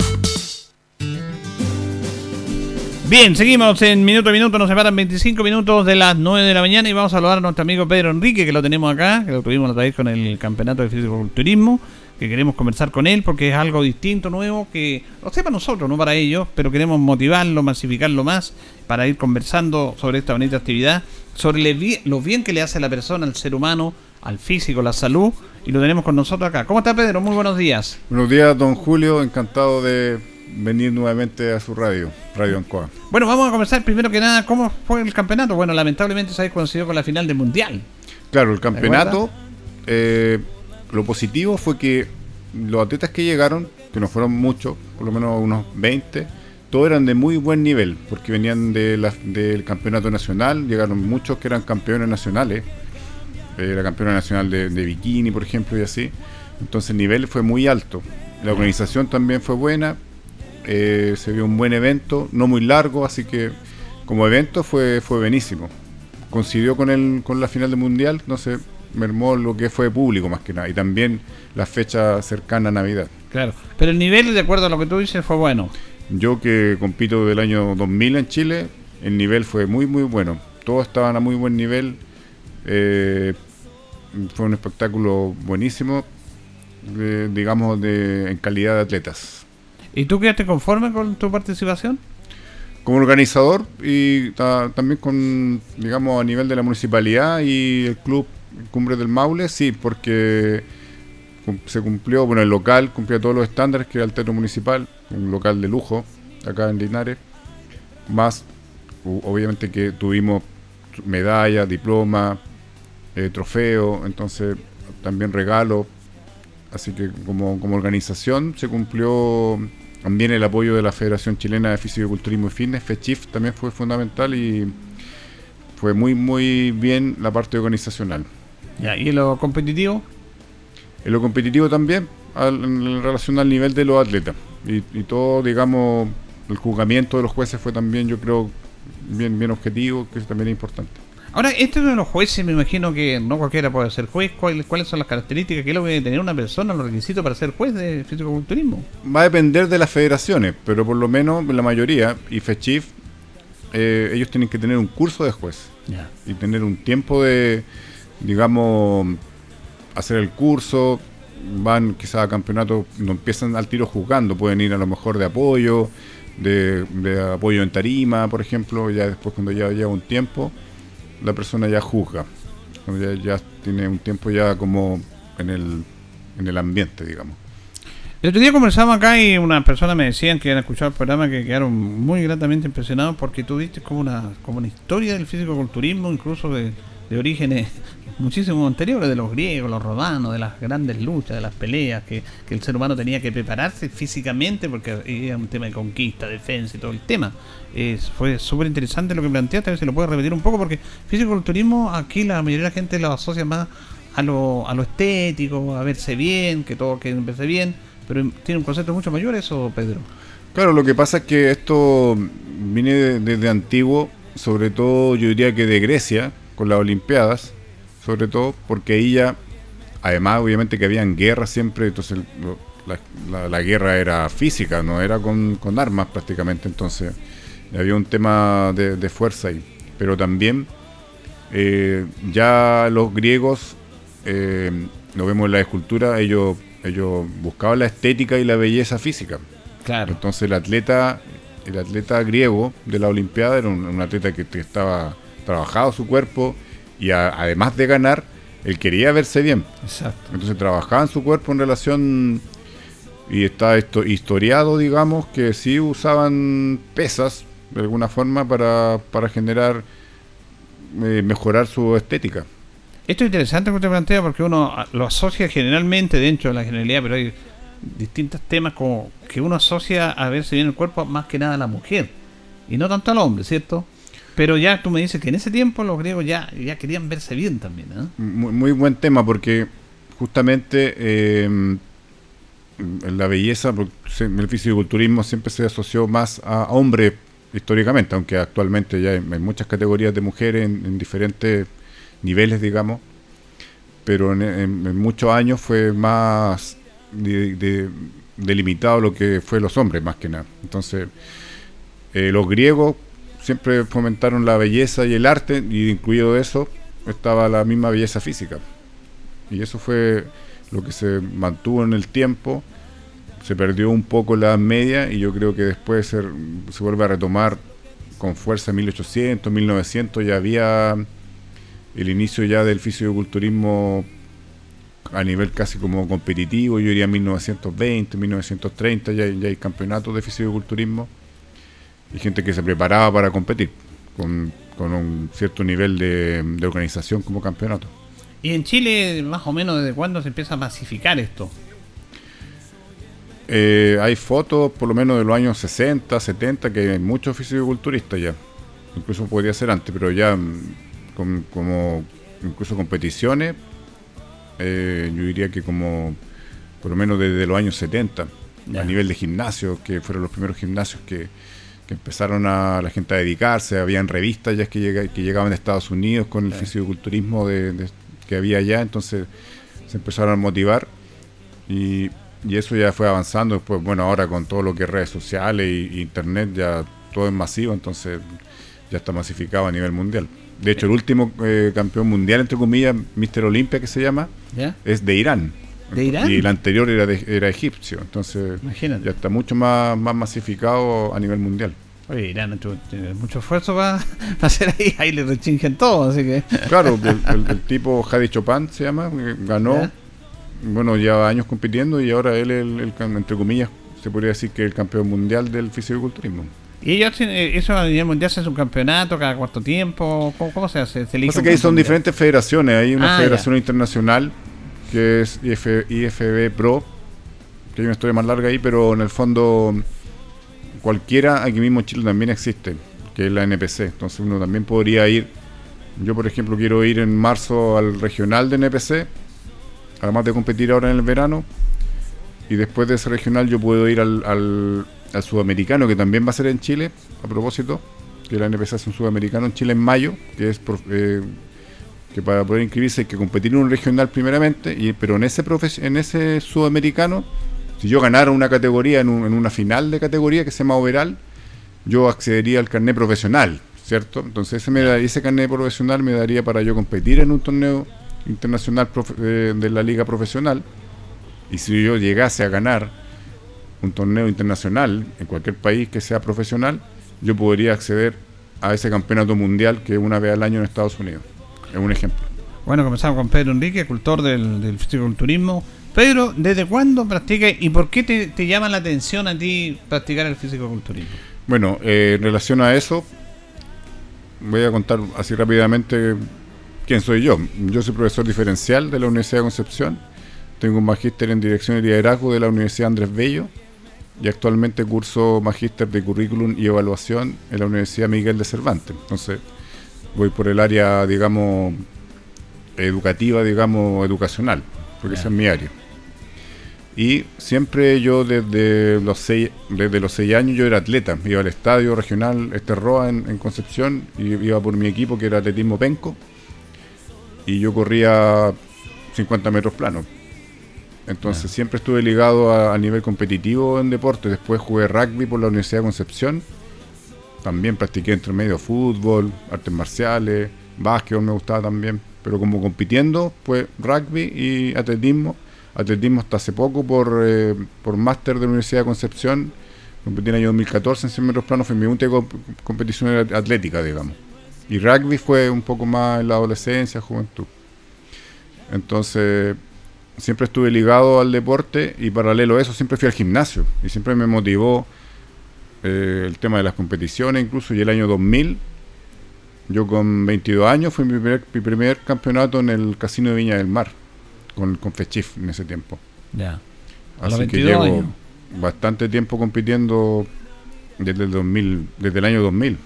Bien, seguimos en minuto a minuto, nos separan 25 minutos de las 9 de la mañana y vamos a saludar a nuestro amigo Pedro Enrique, que lo tenemos acá, que lo tuvimos otra vez con el campeonato de fisiculturismo, que queremos conversar con él porque es algo distinto, nuevo, que lo sepa nosotros, no para ellos, pero queremos motivarlo, masificarlo más para ir conversando sobre esta bonita actividad, sobre lo bien que le hace a la persona, al ser humano, al físico, la salud, y lo tenemos con nosotros acá. ¿Cómo está Pedro? Muy buenos días. Buenos días, don Julio. Encantado de venir nuevamente a su radio, Radio Ancoa. Bueno, vamos a comenzar primero que nada, ¿cómo fue el campeonato? Bueno, lamentablemente se habéis coincidido con la final del Mundial. Claro, el campeonato, eh, lo positivo fue que los atletas que llegaron, que no fueron muchos, por lo menos unos 20, todos eran de muy buen nivel, porque venían de la- del campeonato nacional, llegaron muchos que eran campeones nacionales, eh, la campeona nacional de, de bikini, por ejemplo, y así. Entonces el nivel fue muy alto. La organización también fue buena, eh, se vio un buen evento, no muy largo, así que como evento fue, fue buenísimo. Coincidió con, el, con la final del Mundial, entonces mermó lo que fue público más que nada, y también la fecha cercana a Navidad. Claro. Pero el nivel, de acuerdo a lo que tú dices, fue bueno. Yo que compito del año 2000 en Chile, el nivel fue muy muy bueno. Todos estaban a muy buen nivel. eh, fue un espectáculo buenísimo, digamos, de, en calidad de atletas. ¿Y tú quedaste conforme con tu participación? Como organizador y ta- también con, digamos, a nivel de la municipalidad y el club Cumbre del Maule, sí, porque se cumplió, bueno, el local cumplía todos los estándares que era el teatro municipal, un local de lujo acá en Linares, más obviamente que tuvimos medallas, diploma, eh, trofeo, entonces también regalo, así que como, como organización se cumplió también el apoyo de la Federación Chilena de Fisiculturismo y Fitness, FECHIF también fue fundamental y fue muy muy bien la parte organizacional. Ya, ¿Y en lo competitivo? En lo competitivo también, al- en relación al nivel de los atletas. Y, y todo, digamos, el juzgamiento de los jueces fue también, yo creo, bien, bien objetivo, que también es importante. Ahora, este es uno de los jueces, me imagino que no cualquiera puede ser juez. ¿Cuáles, son las características que es lo que debe tener una persona, los requisitos para ser juez de fisicoculturismo? Va a depender de las federaciones, pero por lo menos la mayoría, y FECHIF, eh, ellos tienen que tener un curso de juez y tener un tiempo de, digamos, hacer el curso. Van quizás a campeonatos, no empiezan al tiro jugando, pueden ir a lo mejor de apoyo, de, de apoyo en tarima, por ejemplo, ya después cuando ya lleva un tiempo, la persona ya juzga, ya, tiene un tiempo ya como en el, en el ambiente, digamos. El otro día conversamos acá y unas personas me decían que habían escuchado el programa que quedaron muy gratamente impresionados porque tú diste como una, como una historia del fisicoculturismo, incluso de, de orígenes muchísimo anteriores, de los griegos, los romanos, de las grandes luchas, de las peleas, que, que el ser humano tenía que prepararse físicamente porque era un tema de conquista, defensa y todo el tema. Es- fue súper interesante lo que planteaste, a ver si lo puedes repetir un poco, porque fisicoculturismo aquí la mayoría de la gente lo asocia más a lo, a lo estético, a verse bien, que todo que bien, pero tiene un concepto mucho mayor eso, Pedro. Claro, lo que pasa es que esto viene de- desde antiguo, sobre todo yo diría que de Grecia, con las Olimpiadas, sobre todo porque ahí ya, además obviamente que habían guerras siempre, entonces lo- la, la- la guerra era física, no era con, con armas prácticamente, entonces había un tema de, de fuerza ahí. Pero también eh, ya los griegos, eh, lo vemos en la escultura, ellos, ellos buscaban la estética y la belleza física. Claro. Entonces el atleta, el atleta griego de la Olimpiada era un, un atleta que, que estaba trabajado su cuerpo y a- además de ganar, él quería verse bien. Exacto. Entonces trabajaba en su cuerpo en relación y está esto historiado, digamos, que sí usaban pesas de alguna forma para, para generar eh, mejorar su estética. Esto es interesante que usted plantea porque uno lo asocia generalmente dentro de la generalidad, pero hay distintos temas como que uno asocia a verse bien el cuerpo más que nada a la mujer y no tanto al hombre, ¿cierto? Pero ya tú me dices que en ese tiempo los griegos ya, ya querían verse bien también, ¿eh? Muy, buen tema porque justamente en la belleza, el fisiculturismo siempre se asoció más a hombres históricamente, aunque actualmente ya hay, muchas categorías de mujeres en, en diferentes niveles, digamos, pero en, muchos años fue más de- de- delimitado lo que fue los hombres, más que nada. Entonces, eh, los griegos siempre fomentaron la belleza y el arte, y incluido eso estaba la misma belleza física. Y eso fue lo que se mantuvo en el tiempo, se perdió un poco la media y yo creo que después se, se vuelve a retomar con fuerza en 1800, 1900, ya había el inicio ya del fisiculturismo a nivel casi como competitivo, yo diría 1920, 1930, ya, ya hay campeonatos de fisiculturismo y gente que se preparaba para competir con, con un cierto nivel de, de organización como campeonato. ¿Y en Chile, más o menos, desde cuándo se empieza a masificar esto? Eh, hay fotos, por lo menos de los años 60, 70, que hay muchos fisiculturistas ya. Incluso podría ser antes, pero ya mm, con- como incluso competiciones, eh, yo diría que como por lo menos desde los años 70, Ya. a nivel de gimnasios, que fueron los primeros gimnasios que, que empezaron a la gente a dedicarse, habían revistas ya que, llega- que llegaban de Estados Unidos con el fisiculturismo de, de- que había allá, entonces se empezaron a motivar y, y eso ya fue avanzando. Después, bueno, ahora con todo lo que es redes sociales y, y internet ya todo es masivo, entonces ya está masificado a nivel mundial. De hecho, el último eh, campeón mundial, entre comillas, Mr. Olympia que se llama, es de Irán. ¿De Irán? Y el anterior era, de- era egipcio, entonces Imagínate. ya está mucho más, más masificado a nivel mundial. Oye, Irán tiene mucho esfuerzo para (laughs) hacer ahí, ahí le rechingen todo, así que... Claro, (laughs) el, el- el tipo Hadi Chopin se llama, que ganó, Ya. bueno, lleva años compitiendo y ahora él es el, el entre comillas, se podría decir que el campeón mundial del fisiculturismo. ¿Y ellos eh, eso a nivel mundial se hace un campeonato cada cuarto tiempo? ¿Cómo, cómo se hace? ¿Se que ahí son diferentes federaciones, hay una Ah, federación internacional que es IF IFB Pro, que hay una historia más larga ahí, pero en el fondo cualquiera, aquí mismo en Chile también existe, que es la NPC, entonces uno también podría ir, yo por ejemplo quiero ir en marzo al regional de NPC, además de competir ahora en el verano, y después de ese regional yo puedo ir al, al, al sudamericano, que también va a ser en Chile, a propósito, que la NPC es un sudamericano en Chile en mayo, que es eh, que para poder inscribirse hay que competir en un regional primeramente, y, pero en ese en ese sudamericano, si yo ganara una categoría en, un- en una final de categoría que se llama overall, yo accedería al carnet profesional, ¿cierto? Entonces ese, me carnet profesional me daría para yo competir en un torneo internacional profe- eh, de la liga profesional, y si yo llegase a ganar un torneo internacional en cualquier país que sea profesional, yo podría acceder a ese campeonato mundial que es una vez al año en Estados Unidos. Es un ejemplo. Bueno, comenzamos con Pedro Enrique, cultor del, del fisiculturismo. Pedro, ¿desde cuándo practicas y por qué te, te llama la atención a ti practicar el fisiculturismo? Bueno, eh, en relación a eso, voy a contar así rápidamente quién soy yo. Yo soy profesor diferencial de la Universidad de Concepción. Tengo un magíster en dirección y liderazgo de la Universidad Andrés Bello y actualmente curso magíster de currículum y evaluación en la Universidad Miguel de Cervantes. Entonces, voy por el área, digamos, educativa, digamos, educacional, porque esa es mi área. Y siempre yo desde los seis, desde los seis años yo era atleta, iba al estadio regional este Roa en, en Concepción y iba por mi equipo que era atletismo penco y yo corría 50 metros planos. Entonces siempre estuve ligado a, a nivel competitivo en deporte. Después jugué rugby por la Universidad de Concepción. También practiqué entre medio fútbol, artes marciales, básquetbol me gustaba también. Pero como compitiendo, pues rugby y atletismo. Atletismo hasta hace poco por, eh, por máster de la Universidad de Concepción. Competí en el año 2014 en 100 metros planos. Fue mi única comp- competición atlética, digamos. Y rugby fue un poco más en la adolescencia, juventud. Entonces, siempre estuve ligado al deporte y paralelo a eso siempre fui al gimnasio. Y siempre me motivó eh, el tema de las competiciones, incluso. Y el año 2000, yo con 22 años, fue mi primer, mi primer campeonato en el Casino de Viña del Mar, con, con Fechif en ese tiempo. Ya. Así que 22 llevo años. bastante tiempo compitiendo desde el 2000, desde el año 2000.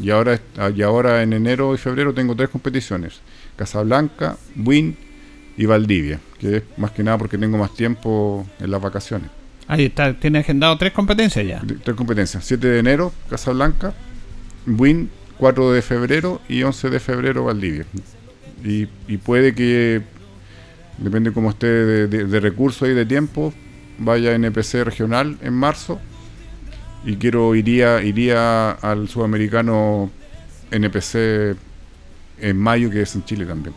Y ahora, y ahora en enero y febrero tengo tres competiciones. Casablanca, Win y Valdivia, que es más que nada porque tengo más tiempo en las vacaciones. Ahí está, tiene agendado tres competencias ya. Tres competencias. 7 de enero, Casablanca, Win, 4 de febrero y 11 de febrero, Valdivia. Y, puede que, depende cómo esté de, de- de recursos y de tiempo, vaya a NPC regional en marzo. Y quiero, iría, iría al sudamericano NPC en mayo, que es en Chile también.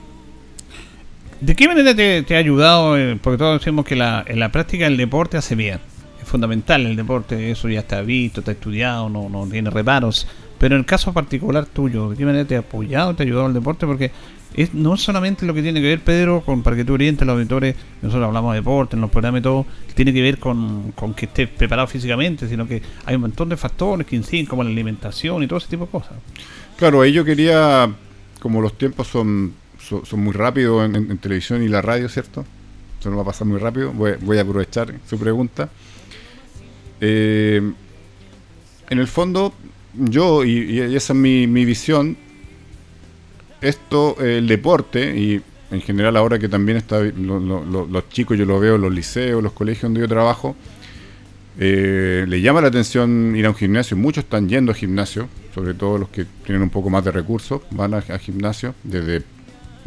¿De qué manera te, ha ayudado? eh, porque todos decimos que la, en la práctica el deporte hace bien. Es fundamental el deporte, eso ya está visto, está estudiado, no, no tiene reparos. Pero en el caso particular tuyo, ¿de qué manera te ha apoyado, te ha ayudado el deporte? Porque es no solamente lo que tiene que ver, Pedro, con para que tú orientes a los auditores, nosotros hablamos de deporte, en los programas y todo, tiene que ver con, con que estés preparado físicamente, sino que hay un montón de factores que inciden, como la alimentación y todo ese tipo de cosas. Claro, ahí yo quería, como los tiempos son, son, muy rápidos en, televisión y la radio, ¿cierto? Eso no va a pasar muy rápido, voy, voy a aprovechar su pregunta. Eh, en el fondo, yo, y, esa es mi, visión, esto, el deporte, y en general ahora que también está, lo- lo- lo- los chicos yo los veo los liceos, los colegios donde yo trabajo, eh, le llama la atención ir a un gimnasio, muchos están yendo a gimnasio, sobre todo los que tienen un poco más de recursos, van a, a gimnasio, desde,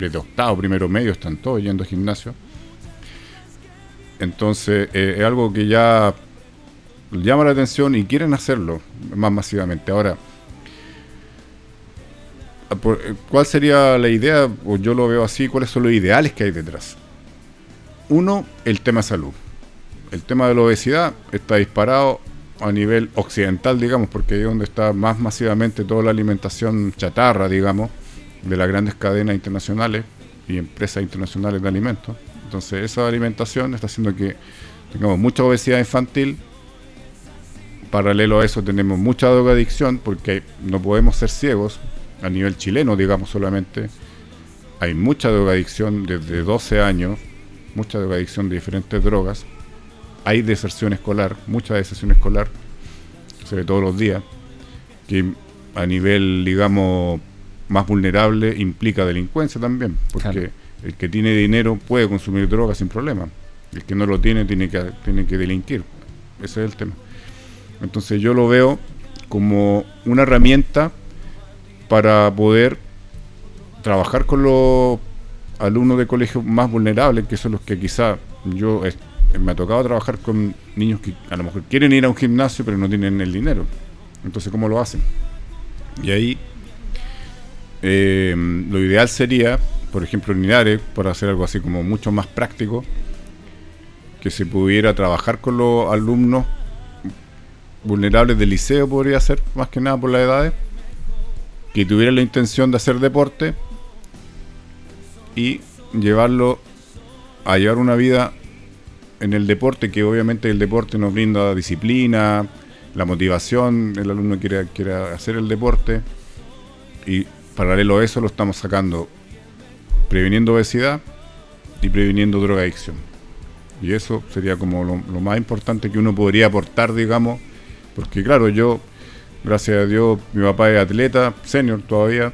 desde octavo, primero medio, están todos yendo a gimnasio. Entonces, eh, es algo que ya llama la atención y quieren hacerlo más masivamente. Ahora, a por- eh, ¿cuál sería la idea? O yo lo veo así, ¿cuáles son los ideales que hay detrás? Uno, el tema salud. El tema de la obesidad está disparado a nivel occidental, digamos, porque es donde está más masivamente toda la alimentación chatarra, digamos, de las grandes cadenas internacionales y empresas internacionales de alimentos. Entonces, esa alimentación está haciendo que tengamos mucha obesidad infantil. Paralelo a eso tenemos mucha drogadicción porque no podemos ser ciegos a nivel chileno, digamos solamente. Hay mucha drogadicción desde 12 años, mucha drogadicción de diferentes drogas. Hay deserción escolar, mucha deserción escolar, se ve todos los días, que a nivel, digamos, más vulnerable implica delincuencia también, porque Claro. el que tiene dinero puede consumir droga sin problema. El que no lo tiene tiene que, tiene que delinquir. Ese es el tema. Entonces yo lo veo como una herramienta para poder trabajar con los alumnos de colegios más vulnerables, que son los que quizá yo me ha tocado trabajar con niños que a lo mejor quieren ir a un gimnasio pero no tienen el dinero. Entonces, ¿cómo lo hacen? Y ahí eh, lo ideal sería, por ejemplo, en Linares, para hacer algo así como mucho más práctico, que se pudiera trabajar con los alumnos vulnerables del liceo, podría ser, más que nada por las edades, que tuvieran la intención de hacer deporte y llevarlo a llevar una vida en el deporte, que obviamente el deporte nos brinda disciplina, la motivación, el alumno quiere, quiere hacer el deporte y paralelo a eso lo estamos sacando previniendo obesidad y previniendo drogadicción. Y eso sería como lo, lo más importante que uno podría aportar, digamos, porque claro, yo, gracias a Dios, mi papá es atleta, senior todavía,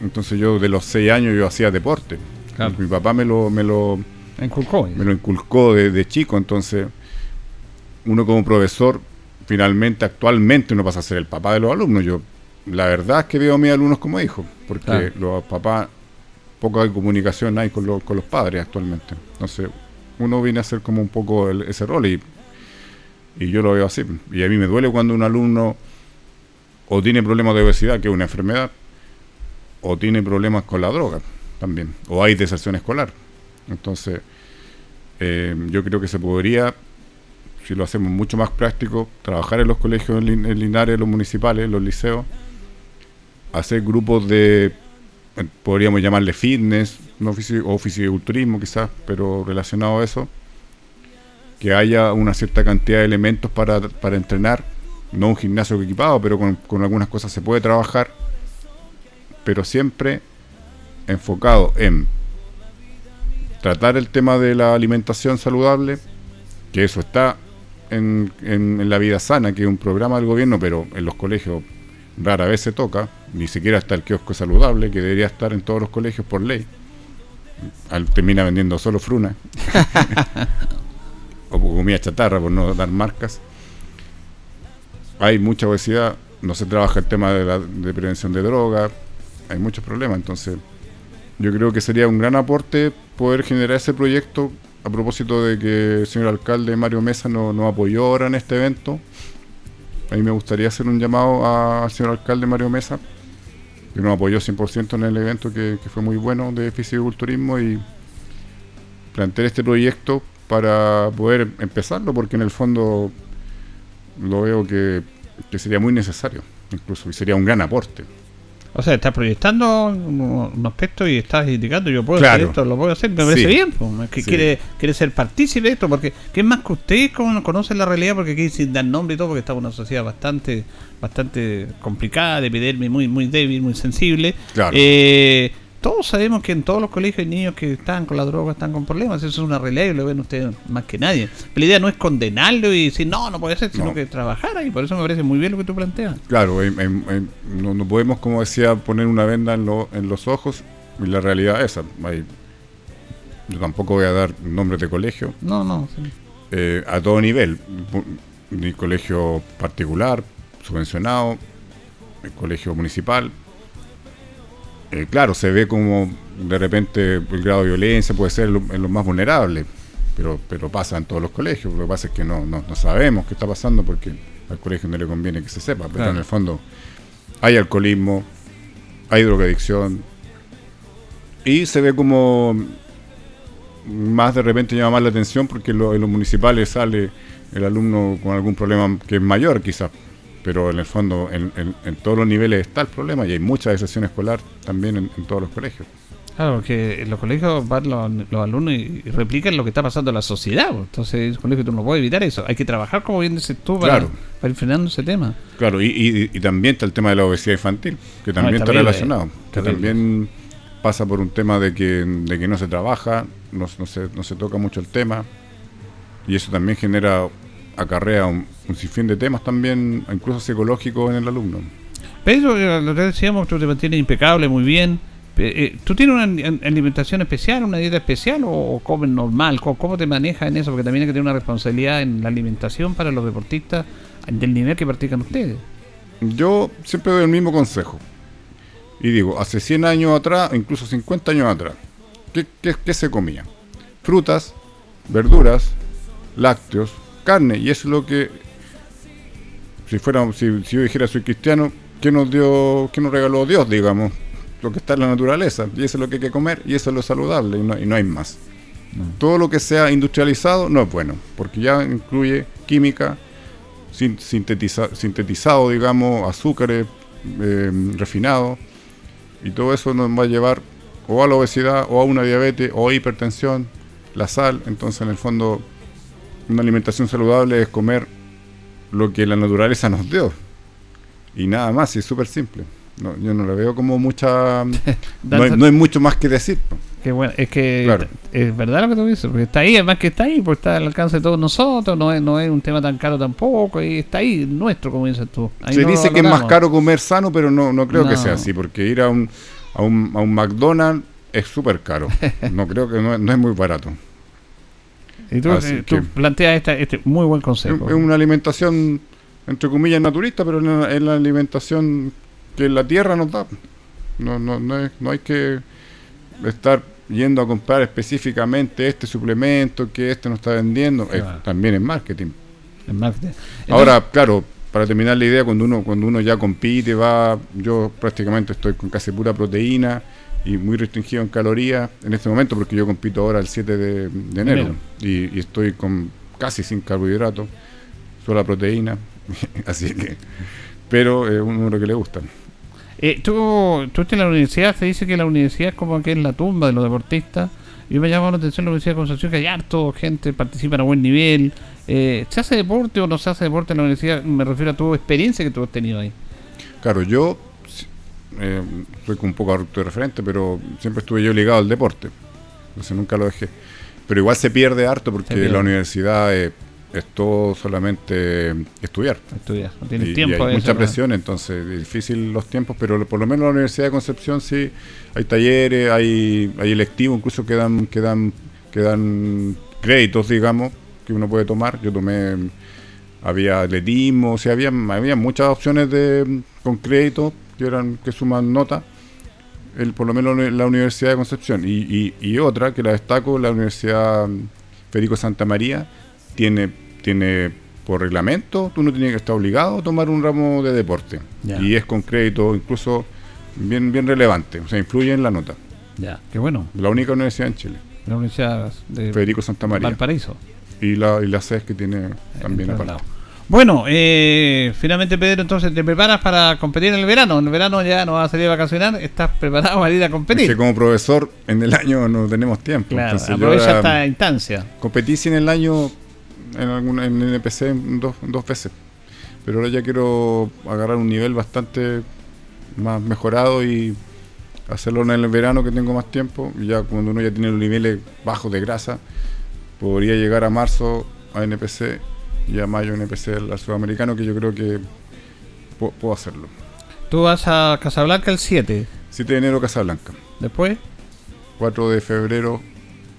entonces yo de los 6 años yo hacía deporte. Claro. Mi papá me lo, me lo, Inculcó. me lo inculcó de, de chico, entonces uno como profesor, finalmente, actualmente uno pasa a ser el papá de los alumnos. Yo, la verdad es que veo a mis alumnos como hijos, porque Claro. los papás, poca comunicación hay con, los- con los padres actualmente. Entonces, uno viene a hacer como un poco el- ese rol y, y yo lo veo así. Y a mí me duele cuando un alumno o tiene problemas de obesidad, que es una enfermedad, o tiene problemas con la droga también, o hay deserción escolar. Entonces, eh, yo creo que se podría, si lo hacemos mucho más práctico, trabajar en los colegios en, Lin- en Linares, los municipales, los liceos, hacer grupos de, podríamos llamarle fitness, no fisi- o fisiculturismo quizás, pero relacionado a eso, que haya una cierta cantidad de elementos para, para entrenar, no un gimnasio equipado, pero con, con algunas cosas se puede trabajar, pero siempre enfocado en tratar el tema de la alimentación saludable, que eso está en- en la vida sana, que es un programa del gobierno, pero en los colegios rara vez se toca, ni siquiera está el kiosco saludable, que debería estar en todos los colegios por ley. Al- termina vendiendo solo fruna. (laughs) o comida chatarra, por no dar marcas. Hay mucha obesidad, no se trabaja el tema de, la, de prevención de drogas, hay muchos problemas, entonces yo creo que sería un gran aporte poder generar ese proyecto a propósito de que el señor alcalde Mario Mesa nos no apoyó ahora en este evento. A mí me gustaría hacer un llamado al señor alcalde Mario Mesa, que nos apoyó 100% en el evento que, que fue muy bueno de fisiculturismo y, plantear este proyecto para poder empezarlo, porque en el fondo lo veo que, que sería muy necesario, incluso, y sería un gran aporte. O sea, estás proyectando un, aspecto y estás indicando, yo puedo Claro. hacer esto, lo puedo hacer, me parece Sí. bien. pues, es que Sí. quiere, quiere ser partícipe de esto, porque ¿qué más que usted cono- conoce la realidad? Porque aquí sin dar nombre y todo, porque estamos en una sociedad bastante bastante complicada, de epidermis muy, muy débil, muy sensible. Claro. Eh, todos sabemos que en todos los colegios hay niños que están con la droga, están con problemas, eso es una realidad y lo ven ustedes más que nadie. Pero la idea no es condenarlo y decir, no, no puede ser, sino No. que trabajar ahí. Por eso me parece muy bien lo que tú planteas. Claro, no, no podemos, como decía, poner una venda en, lo- en los ojos y la realidad es esa. Hay- yo tampoco voy a dar nombres de colegio No, no. sí. eh, a todo nivel, ni colegio particular, subvencionado, el colegio municipal. Eh, claro, se ve como de repente el grado de violencia puede ser lo- en los más vulnerables, pero, pero pasa en todos los colegios. Lo que pasa es que no, no, no sabemos qué está pasando porque al colegio no le conviene que se sepa, pero Claro. en el fondo hay alcoholismo, hay drogadicción y se ve como más de repente llama más la atención porque lo- en los municipales sale el alumno con algún problema que es mayor quizás, pero en el fondo en, en- en todos los niveles está el problema y hay mucha deserción escolar también en, en todos los colegios. Claro, porque en los colegios van los, los alumnos y, y replican lo que está pasando en la sociedad. pues. Entonces, en el colegio tú no puedes evitar eso. Hay que trabajar, como bien dices tú, para, Claro. para ir frenando ese tema. Claro, y, y- y también está el tema de la obesidad infantil, que también es está relacionado, que terrible. también pasa por un tema de que, de que no se trabaja, no, no se, no se toca mucho el tema, y eso también genera, acarrea un, un sinfín de temas también, incluso psicológicos en el alumno. Pero eh, lo que decíamos, tú te mantienes impecable, muy bien. Eh, eh, ¿Tú tienes una alimentación especial, una dieta especial o, comes normal? ¿Cómo, cómo te manejas en eso? Porque también hay que tener una responsabilidad en la alimentación para los deportistas del nivel que practican ustedes. Yo siempre doy el mismo consejo. Y digo, hace 100 años atrás, incluso 50 años atrás, ¿qué, qué- qué se comía? Frutas, verduras, lácteos, carne. Y eso es lo que, si fuera, si, si yo dijera soy cristiano, ¿qué nos dio, qué nos regaló Dios, digamos? Lo que está en la naturaleza. Y eso es lo que hay que comer y eso es lo saludable y no, y no hay más. Todo lo que sea industrializado no es bueno, porque ya incluye química, sin- sintetiza- sintetizado, digamos, azúcares eh, refinados, y todo eso nos va a llevar o a la obesidad, o a una diabetes, o a hipertensión, la sal. Entonces, en el fondo, una alimentación saludable es comer lo que la naturaleza nos dio, y nada más, y es súper simple. No, yo no le veo como mucha. (laughs) no, hay, no hay mucho más que decir. po. Que bueno, es que Claro. es verdad lo que tú dices, porque está ahí, además que está ahí, porque está al alcance de todos nosotros, no es, no es un tema tan caro tampoco, y está ahí, nuestro, como dices tú. Ahí Se no dice que es más caro comer sano, pero no, no creo que sea así, porque ir a un, a un, a un McDonald's es súper caro. (laughs) No creo que no es muy barato. Y tú, eh, tú planteas esta- este muy buen consejo. es una alimentación, entre comillas, naturista, pero es la, es la alimentación que la tierra nos da. No, no, no, es- no hay que estar yendo a comprar específicamente este suplemento que este nos está vendiendo. Es- también es marketing. Ahora, claro, para terminar la idea, cuando uno cuando uno ya compite, va, yo prácticamente estoy con casi pura proteína y muy restringido en calorías en este momento, porque yo compito ahora el 7 de, de enero, Enero. Y, y estoy con casi sin carbohidratos, solo proteína, (laughs) así que, pero es un número que le gusta. Eh, tú, tú estás en la universidad, se dice que la universidad es como que es la tumba de los deportistas. Yo me llama la atención la Universidad de Concepción, que hay harto gente, participan a buen nivel. Eh, ¿Se hace deporte o no se hace deporte en la universidad? Me refiero a tu experiencia que tú has tenido ahí. Claro, yo eh, soy un poco de referente, pero siempre estuve yo ligado al deporte. Entonces nunca lo dejé. Pero igual se pierde harto porque pierde. la universidad eh, es todo solamente estudiar. Estudias, no tienes Y, y tiempo hay de mucha presión, entonces es difícil los tiempos, pero por lo menos en la Universidad de Concepción sí hay talleres, hay, hay electivos, incluso que dan, que dan, que dan créditos, digamos, que uno puede tomar. Yo tomé, había atletismo, o sea, había, había muchas opciones de con crédito que eran que suman nota. El, por lo menos en la Universidad de Concepción. Y, y, y otra que la destaco, la Universidad Federico Santa María, tiene, tiene por reglamento, tú no tienes que estar obligado a tomar un ramo de deporte. Y es con crédito incluso bien, bien relevante, o sea, influye en la nota. Ya, qué bueno. La única universidad en Chile. la Universidad de Federico Santa María. Valparaíso. Y la, y la SES que tiene también aparte. Bueno, eh, finalmente Pedro, entonces te preparas para competir en el verano. En el verano ya no vas a salir a vacacionar, estás preparado para ir a Es competir. que como profesor en el año no tenemos tiempo. claro, aprovecha esta instancia. Competí en el año en, algún, en NPC dos, dos veces. Pero ahora ya quiero agarrar un nivel bastante más mejorado y hacerlo en el verano que tengo más tiempo. Y ya cuando uno ya tiene los niveles bajos de grasa, podría llegar a marzo a NPC y a mayo NPC al sudamericano, que yo creo que pu- puedo hacerlo. Tú vas a Casablanca el 7. 7 de enero Casablanca, Después, 4 de febrero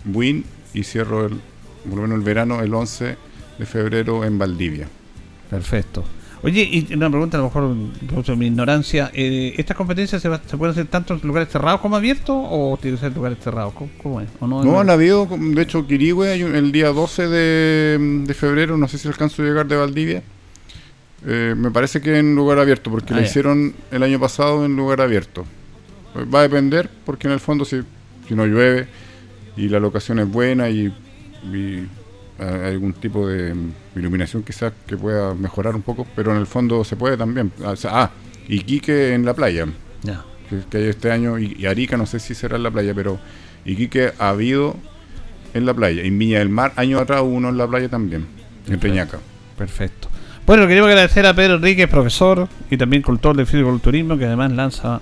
Buin y cierro el, por lo menos el verano el 11 de febrero en Valdivia. perfecto. Oye, y una pregunta, a lo mejor de mi ignorancia. eh, ¿Estas competencias se, va- se pueden hacer tanto en lugares cerrados como abiertos o tiene que ser en lugares cerrados? ¿Cómo, cómo es? ¿O no, No, han habido, de hecho, un- el día 12 de, de febrero, no sé si alcanzo a llegar de Valdivia. Eh, me parece que en lugar abierto, porque Ah, la ya. hicieron el año pasado en lugar abierto. Eh, Va a depender, porque en el fondo si, si no llueve y la locación es buena y, y hay algún tipo de iluminación quizás que pueda mejorar un poco, pero en el fondo se puede también. Ah, o sea, ah, Iquique en la playa Ya. que, que hay este año, y, y Arica no sé si será en la playa, pero Iquique ha habido en la playa. En Viña del Mar, años atrás hubo uno en la playa también, en Peñaca. Perfecto. Bueno, queremos agradecer a Pedro Enríquez, profesor y también cultor del fisiculturismo, que además lanza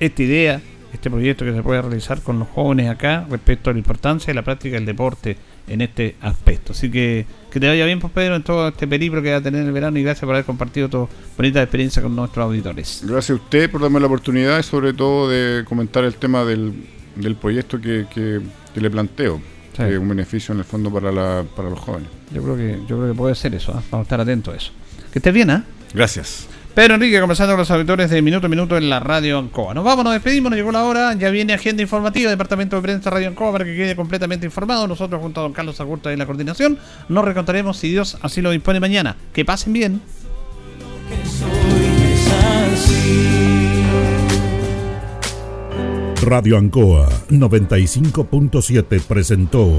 esta idea, este proyecto que se puede realizar con los jóvenes acá respecto a la importancia de la práctica del deporte en este aspecto. Así que que te vaya bien, pues Pedro, en todo este periplo que va a tener en el verano y gracias por haber compartido tu bonita experiencia con nuestros auditores. Gracias a usted por darme la oportunidad y sobre todo de comentar el tema del, del proyecto que, que- que le planteo, Sí. que es un beneficio en el fondo para, la, para los jóvenes. Yo creo que yo creo que puede ser eso, ¿ah? vamos a estar atentos a eso. Que estés bien, ¿ah? Gracias. Pedro Enrique conversando con los auditores de Minuto a Minuto en la Radio Ancoa. Nos vamos, nos despedimos, nos llegó la hora. Ya viene agenda informativa, Departamento de Prensa Radio Ancoa, para que quede completamente informado. Nosotros, junto a don Carlos Agurta en la coordinación, nos recontaremos si Dios así lo dispone mañana. Que pasen bien. Radio Ancoa 95.7 presentó